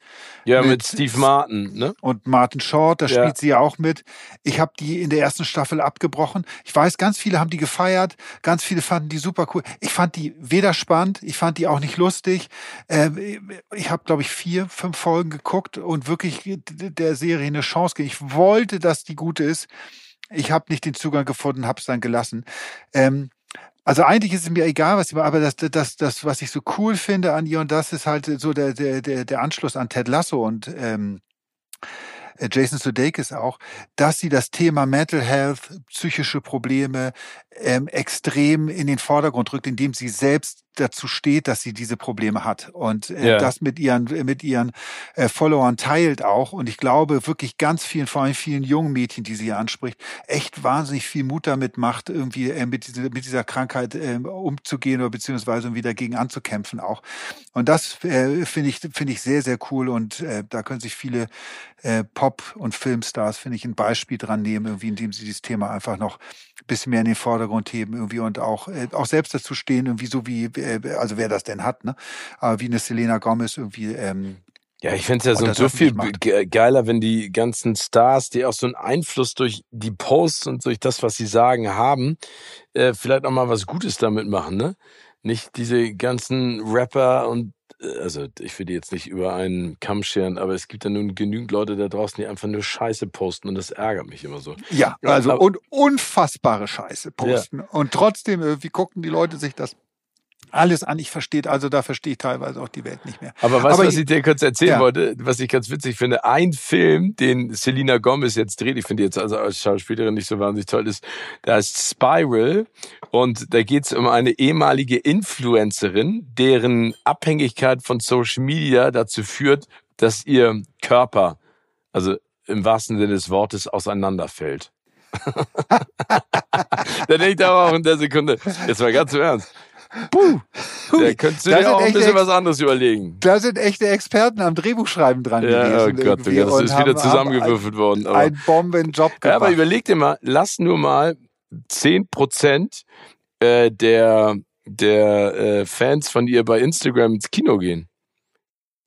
Ja, mit, mit Steve Martin, ne? Und Martin Short, da Ja. spielt sie ja auch mit. Ich habe die in der ersten Staffel abgebrochen. Ich weiß, ganz viele haben die gefeiert, ganz viele fanden die super cool. Ich fand die weder spannend, ich fand die auch nicht lustig. Ähm, ich habe, glaube ich, vier, fünf Folgen geguckt und wirklich der Serie eine Chance gegeben. Ich wollte, dass die gut ist. Ich habe nicht den Zugang gefunden, habe es dann gelassen. Ähm, also eigentlich ist es mir egal, was sie aber das, das, das, was ich so cool finde an ihr und das ist halt so der, der, der, der Anschluss an Ted Lasso und ähm, äh, Jason Sudeikis auch, dass sie das Thema Mental Health, psychische Probleme ähm, extrem in den Vordergrund rückt, indem sie selbst dazu steht, dass sie diese Probleme hat und äh, Ja. das mit ihren mit ihren äh, Followern teilt auch und ich glaube wirklich ganz vielen vor allem vielen jungen Mädchen, die sie hier anspricht, echt wahnsinnig viel Mut damit macht, irgendwie äh, mit, dieser, mit dieser Krankheit äh, umzugehen oder beziehungsweise irgendwie dagegen anzukämpfen auch. Und das äh, finde ich finde ich sehr sehr cool und äh, da können sich viele äh, Pop- und Filmstars finde ich ein Beispiel dran nehmen, irgendwie indem sie dieses Thema einfach noch ein bisschen mehr in den Vordergrund heben irgendwie und auch äh, auch selbst dazu stehen irgendwie so wie äh, also wer das denn hat, ne? Aber wie eine Selena Gomez irgendwie ähm, Ja, ich find's ja so, so viel geiler, wenn die ganzen Stars, die auch so einen Einfluss durch die Posts und durch das, was sie sagen, haben, äh, vielleicht auch mal was Gutes damit machen, ne? Nicht diese ganzen Rapper und äh, also ich will die jetzt nicht über einen Kamm scheren, aber es gibt ja nun genügend Leute da draußen, die einfach nur Scheiße posten und das ärgert mich immer so. Ja, Ja, also aber- und unfassbare Scheiße posten. Und trotzdem, äh, wie gucken die Leute sich das alles an? Ich verstehe, also da verstehe ich teilweise auch die Welt nicht mehr. Aber du, Aber was ich- ich dir kurz erzählen Ja. wollte, was ich ganz witzig finde? Ein Film, den Selena Gomez jetzt dreht, ich finde jetzt also als Schauspielerin nicht so wahnsinnig toll ist, da ist Spiral und da geht es um eine ehemalige Influencerin, deren Abhängigkeit von Social Media dazu führt, dass ihr Körper, also im wahrsten Sinne des Wortes, auseinanderfällt. da denke ich aber auch in der Sekunde, jetzt mal ganz im Ernst, puh, da könntest du Das dir auch ein bisschen was anderes überlegen. Da sind echte Experten am Drehbuchschreiben dran Ja, oh gewesen. Gott, irgendwie das ist wieder zusammengewürfelt worden. Haben Aber, einen Bombenjob ja, gemacht. aber überleg dir mal, lass nur mal 10 Prozent äh, der, der äh, Fans von ihr bei Instagram ins Kino gehen.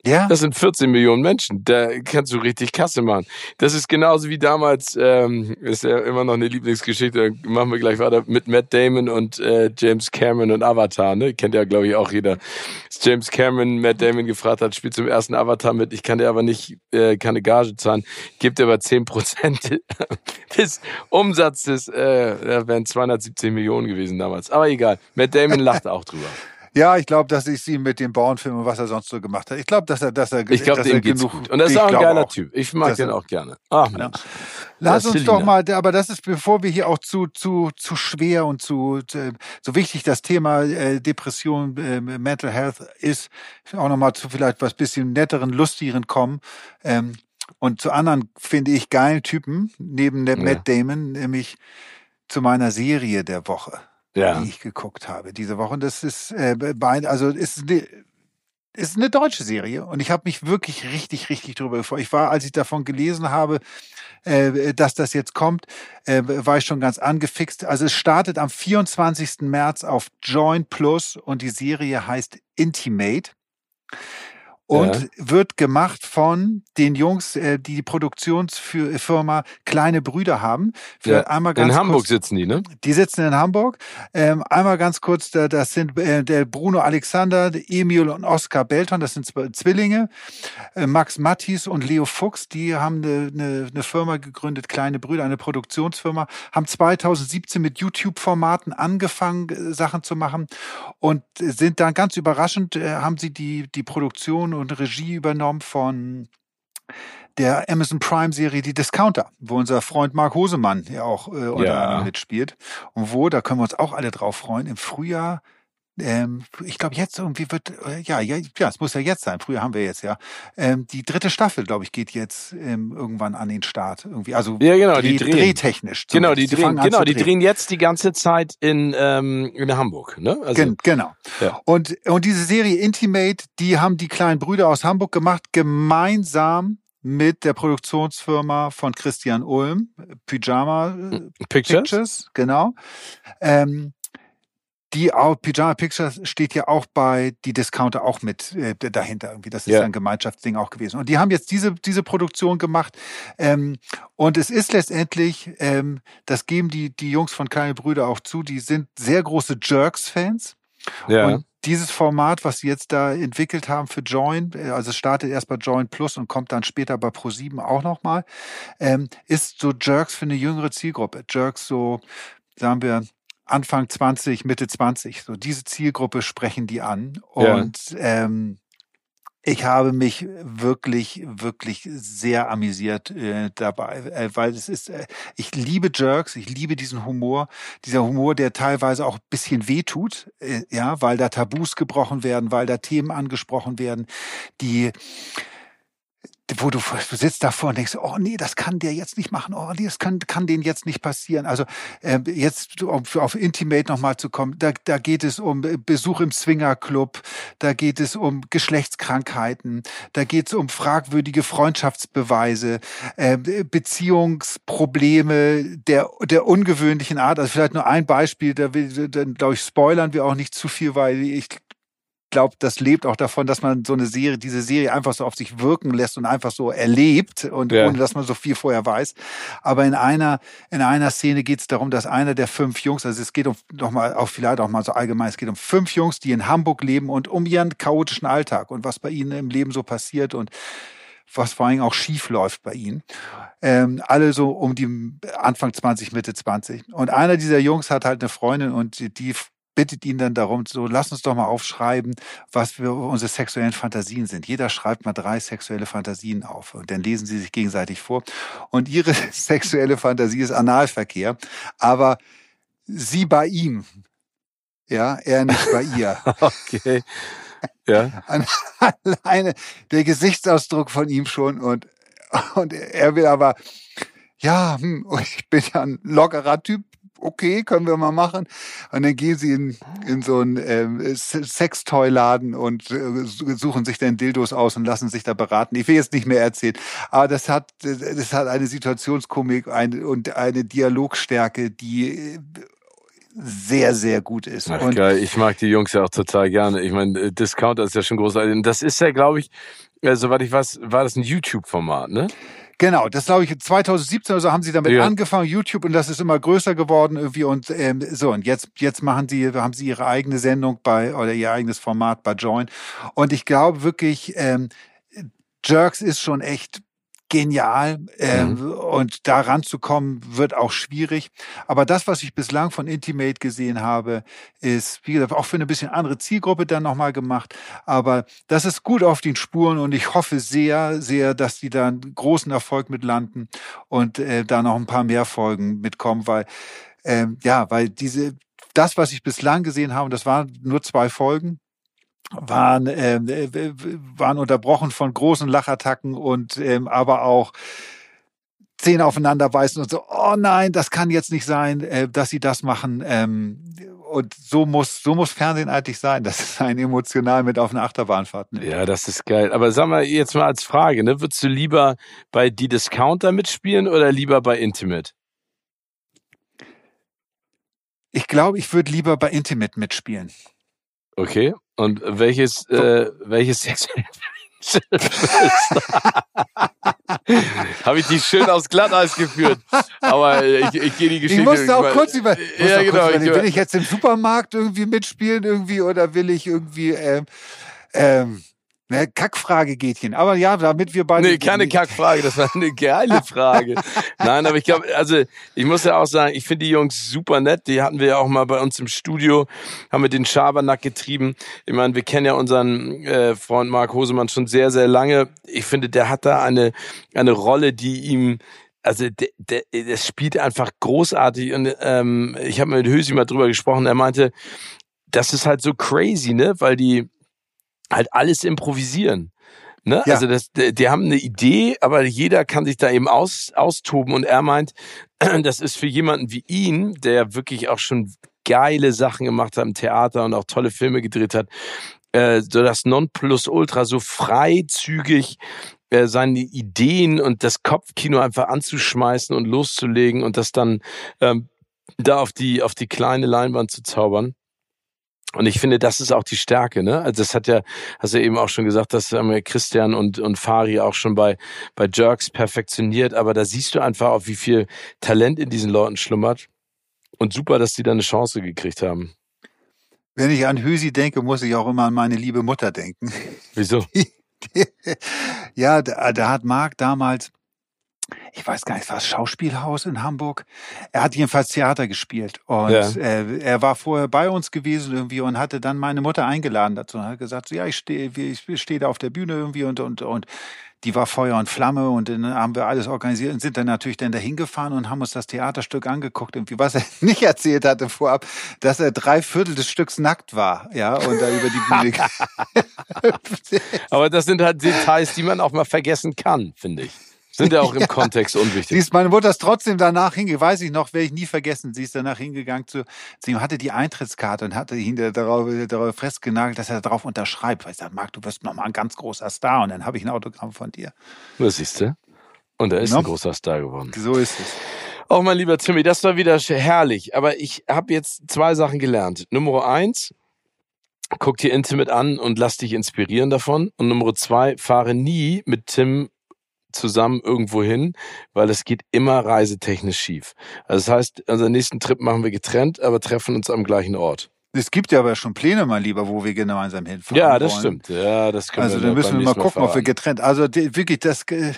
Ja, Das sind 14 Millionen Menschen. Da kannst du richtig Kasse machen. Das ist genauso wie damals, ähm, ist ja immer noch eine Lieblingsgeschichte, machen wir gleich weiter, mit Matt Damon und äh, James Cameron und Avatar, ne? Kennt ja, glaube ich, auch jeder. Dass James Cameron Matt Damon gefragt hat, spielt zum ersten Avatar mit, ich kann dir aber nicht äh, keine Gage zahlen, gibt dir aber 10 Prozent des Umsatzes, äh, wären 217 Millionen gewesen damals. Aber egal, Matt Damon lacht auch drüber. Ja, ich glaube, dass ich sie mit dem Bauernfilm und was er sonst so gemacht hat. Ich glaube, dass er, dass er, Ich glaube, er dem geht's genug, gut. Und das ist auch ein geiler auch. Typ. Ich mag den auch gerne. Ach, Mensch. Lass Ja, uns Selina. doch mal, aber das ist, bevor wir hier auch zu, zu, zu schwer und zu, zu so wichtig das Thema äh, Depression, äh, Mental Health ist, auch nochmal zu vielleicht was bisschen netteren, lustigeren kommen. Ähm, und zu anderen, finde ich, geilen Typen, neben der Ja. Matt Damon, nämlich zu meiner Serie der Woche, Ja. die ich geguckt habe diese Woche. Und das ist, äh, also ist eine, ist eine deutsche Serie und ich habe mich wirklich richtig, richtig drüber gefreut. Ich war, als ich davon gelesen habe, äh, dass das jetzt kommt, äh, war ich schon ganz angefixt. Also es startet am 24. März auf Join Plus und die Serie heißt Intimate und Ja. wird gemacht von den Jungs, äh, die die Produktionsfirma Kleine Brüder haben. Ja. einmal ganz In Hamburg kurz, sitzen die, ne? die sitzen in Hamburg. Ähm, einmal ganz kurz, da, das sind äh, der Bruno Alexander, der Emil und Oskar Belton, das sind Zwillinge. Äh, Max Mattis und Leo Fuchs, die haben eine, eine, eine Firma gegründet, Kleine Brüder, eine Produktionsfirma, haben 2017 mit YouTube-Formaten angefangen, äh, Sachen zu machen und äh, sind dann ganz überraschend, haben sie die, die Produktion und Regie übernommen von der Amazon Prime Serie Die Discounter, wo unser Freund Marc Hosemann ja auch äh, unter Ja. mitspielt. Und wo, da können wir uns auch alle drauf freuen, im Frühjahr, ähm, ich glaube jetzt irgendwie wird, äh, ja, ja, ja, es muss ja jetzt sein, früher haben wir jetzt ja, ähm, die dritte Staffel, glaube ich, geht jetzt ähm, irgendwann an den Start irgendwie, also Ja, genau, die dreh, drehtechnisch. Genau, die. Sie drehen, genau, die drehen jetzt die ganze Zeit in, ähm, in Hamburg, ne? Also, Gen genau. Ja. Und, und diese Serie Intimate, die haben die kleinen Brüder aus Hamburg gemacht, gemeinsam mit der Produktionsfirma von Christian Ulm, Pyjama äh, Pictures? Pictures, genau. Ähm, die Pyjama Pictures steht ja auch bei die Discounter auch mit äh, dahinter irgendwie. Das ist Ja. ein Gemeinschaftsding auch gewesen. Und die haben jetzt diese diese Produktion gemacht. Ähm, und es ist letztendlich, ähm, das geben die die Jungs von Kleine Brüder auch zu. Die sind sehr große Jerks-Fans. Ja. Und dieses Format, was sie jetzt da entwickelt haben für Join, äh, also es startet erst bei Join Plus und kommt dann später bei Pro7 auch nochmal, ähm, ist so Jerks für eine jüngere Zielgruppe. Jerks so, sagen wir, Anfang 20, Mitte 20. So diese Zielgruppe sprechen die an. Ja. Und ähm, ich habe mich wirklich, wirklich sehr amüsiert äh, dabei, äh, weil es ist, äh, ich liebe Jerks, ich liebe diesen Humor, dieser Humor, der teilweise auch ein bisschen wehtut, äh, ja, weil da Tabus gebrochen werden, weil da Themen angesprochen werden, die wo du, du sitzt davor und denkst, oh nee, das kann der jetzt nicht machen, oh nee, das kann, kann denen jetzt nicht passieren. Also ähm, jetzt um auf Intimate nochmal zu kommen, da, da geht es um Besuch im Swingerclub, da geht es um Geschlechtskrankheiten, da geht es um fragwürdige Freundschaftsbeweise, äh, Beziehungsprobleme der, der ungewöhnlichen Art. Also vielleicht nur ein Beispiel, da will, dann glaube ich, spoilern wir auch nicht zu viel, weil ich glaube, das lebt auch davon, dass man so eine Serie, diese Serie einfach so auf sich wirken lässt und einfach so erlebt und Ja. ohne dass man so viel vorher weiß. Aber in einer in einer Szene geht es darum, dass einer der fünf Jungs, also es geht um noch mal auch vielleicht auch mal so allgemein, es geht um fünf Jungs, die in Hamburg leben und um ihren chaotischen Alltag und was bei ihnen im Leben so passiert und was vor allem auch schief läuft bei ihnen. Ähm, alle so um die Anfang 20, Mitte 20. Und einer dieser Jungs hat halt eine Freundin und die, die bittet ihn dann darum, so lass uns doch mal aufschreiben, was wir unsere sexuellen Fantasien sind. Jeder schreibt mal drei sexuelle Fantasien auf und dann lesen sie sich gegenseitig vor. Und ihre sexuelle Fantasie ist Analverkehr, aber sie bei ihm. Ja, er nicht bei ihr. Okay. Ja. Alleine der Gesichtsausdruck von ihm schon und, und er will aber, ja, hm, ich bin ja ein lockerer Typ, okay, können wir mal machen. Und dann gehen sie in, in so einen Se- Sextoy-Laden und äh, suchen sich dann Dildos aus und lassen sich da beraten. Ich will jetzt nicht mehr erzählen, aber das hat, das hat eine Situationskomik ein, und eine Dialogstärke, die äh, sehr, sehr gut ist. Ach, und geil. Ich mag die Jungs ja auch total gerne. Ich meine, äh, Discounter ist ja schon großartig. Und das ist ja, glaube ich, äh, soweit ich weiß, war das ein YouTube-Format, ne? Genau, das glaube ich 2017 oder so haben sie damit Ja. angefangen, YouTube, und das ist immer größer geworden irgendwie und ähm, so und jetzt jetzt machen sie haben sie ihre eigene Sendung bei oder ihr eigenes Format bei Join und ich glaube wirklich ähm, Jerks ist schon echt genial ähm, und da ranzukommen wird auch schwierig. Aber das, was ich bislang von Intimate gesehen habe, ist, wie gesagt, auch für eine bisschen andere Zielgruppe dann nochmal gemacht. Aber das ist gut auf den Spuren und ich hoffe sehr, sehr, dass die da einen großen Erfolg mit landen und äh, da noch ein paar mehr Folgen mitkommen, weil ähm, ja, weil diese das, was ich bislang gesehen habe, das waren nur zwei Folgen, waren, ähm, äh, waren unterbrochen von großen Lachattacken und ähm, aber auch Zähne aufeinander beißen und so, oh nein, das kann jetzt nicht sein, äh, dass sie das machen. Ähm, und so muss, so muss Fernsehen eigentlich sein, dass es einen emotional mit auf eine Achterbahnfahrt nimmt. Ja, das ist geil. Aber sag mal jetzt mal als Frage, ne? Würdest du lieber bei Die Discounter mitspielen oder lieber bei Intimate? Ich glaube, ich würde lieber bei Intimate mitspielen. Okay. Und welches, äh, welches Habe ich dich schön aufs Glatteis geführt. Aber ich, ich gehe die Geschichte. Ich musste auch mal- kurz über, Ja, auch genau. kurz überlegen, will ich jetzt im Supermarkt irgendwie mitspielen irgendwie oder will ich irgendwie ähm, ähm, ne, Kackfrage Gehtchen. Aber ja, damit wir beide Nee, keine Kackfrage, das war eine geile Frage. Nein, aber ich glaube, also ich muss ja auch sagen, ich finde die Jungs super nett. Die hatten wir ja auch mal bei uns im Studio, haben wir den Schabernack getrieben. Ich meine, wir kennen ja unseren äh, Freund Marc Hosemann schon sehr, sehr lange. Ich finde, der hat da eine, eine Rolle, die ihm also der, der, das spielt einfach großartig und ähm, ich habe mit Hösi mal drüber gesprochen, er meinte, das ist halt so crazy, ne, weil die halt alles improvisieren. Ne? Ja. Also das, die, haben eine Idee, aber jeder kann sich da eben aus, austoben und er meint, das ist für jemanden wie ihn, der wirklich auch schon geile Sachen gemacht hat im Theater und auch tolle Filme gedreht hat, äh, so das Nonplusultra so freizügig äh, seine Ideen und das Kopfkino einfach anzuschmeißen und loszulegen und das dann ähm, da auf die auf die kleine Leinwand zu zaubern. Und ich finde, das ist auch die Stärke, ne? Also das hat ja, hast du eben auch schon gesagt, das haben ja Christian und, und Fari auch schon bei, bei Jerks perfektioniert, aber da siehst du einfach auch, wie viel Talent in diesen Leuten schlummert. Und super, dass die da eine Chance gekriegt haben. Wenn ich an Hüsi denke, muss ich auch immer an meine liebe Mutter denken. Wieso? ja, da, da hat Marc damals, ich weiß gar nicht, war es Schauspielhaus in Hamburg? Er hat jedenfalls Theater gespielt und Ja. äh, er war vorher bei uns gewesen irgendwie und hatte dann meine Mutter eingeladen dazu und hat gesagt, so, ja, ich stehe ich stehe da auf der Bühne irgendwie und und und die war Feuer und Flamme und dann haben wir alles organisiert und sind dann natürlich dann dahin gefahren und haben uns das Theaterstück angeguckt irgendwie was er nicht erzählt hatte vorab, dass er drei Viertel des Stücks nackt war, ja und da über die Bühne Aber das sind halt Details, die man auch mal vergessen kann, finde ich. Sind ja auch im Kontext unwichtig. Siehst, meine Mutter ist trotzdem danach hingegangen, weiß ich noch, werde ich nie vergessen. Sie ist danach hingegangen zu, zu ihm, hatte die Eintrittskarte und hatte ihn da- darauf, darauf festgenagelt, dass er darauf unterschreibt. Weil ich sage, Marc, du wirst noch mal ein ganz großer Star und dann habe ich ein Autogramm von dir. Das siehst du. Und er ist Ja. ein großer Star geworden. So ist es. Auch mein lieber Timmy, das war wieder herrlich. Aber ich habe jetzt zwei Sachen gelernt. Nummer eins, guck dir Intimate an und lass dich inspirieren davon. Und Nummer zwei, fahre nie mit Tim zusammen irgendwo hin, weil es geht immer reisetechnisch schief. Also das heißt, unseren nächsten Trip machen wir getrennt, aber treffen uns am gleichen Ort. Es gibt ja aber schon Pläne, mein Lieber, wo wir gemeinsam hinfahren ja, das wollen. stimmt. Ja, das können Also wir dann müssen wir mal gucken, ob wir getrennt. Also die, wirklich, das äh,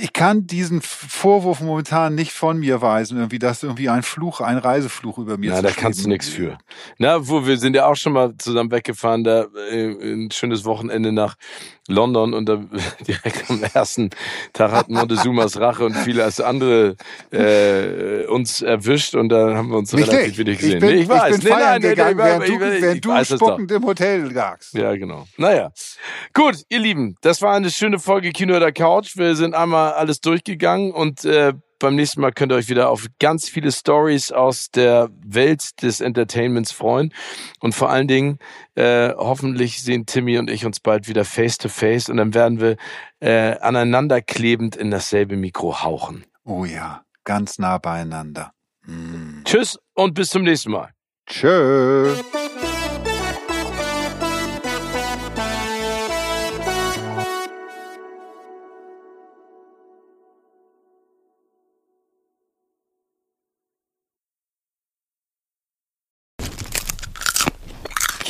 ich kann diesen Vorwurf momentan nicht von mir weisen, irgendwie, dass irgendwie ein Fluch, ein Reisefluch über mir Na, zu da kannst du nichts für. Na, wo wir sind ja auch schon mal zusammen weggefahren, da äh, ein schönes Wochenende nach London und da direkt am ersten Tag hat Montezumas Rache und vieles andere äh, uns erwischt und da haben wir uns Nicht relativ ich. wenig Ich gesehen. bin, Nee, ich bin feiern gegangen, nee, während ich- du, ich- während ich du weiß spuckend im Hotel lagst. Ja, genau. Naja. Gut, ihr Lieben, das war eine schöne Folge Kino oder Couch. Wir sind einmal alles durchgegangen und äh, beim nächsten Mal könnt ihr euch wieder auf ganz viele Stories aus der Welt des Entertainments freuen. Und vor allen Dingen, äh, hoffentlich sehen Timmy und ich uns bald wieder face to face und dann werden wir äh, aneinander klebend in dasselbe Mikro hauchen. Oh ja, ganz nah beieinander. Mm. Tschüss und bis zum nächsten Mal. Tschö.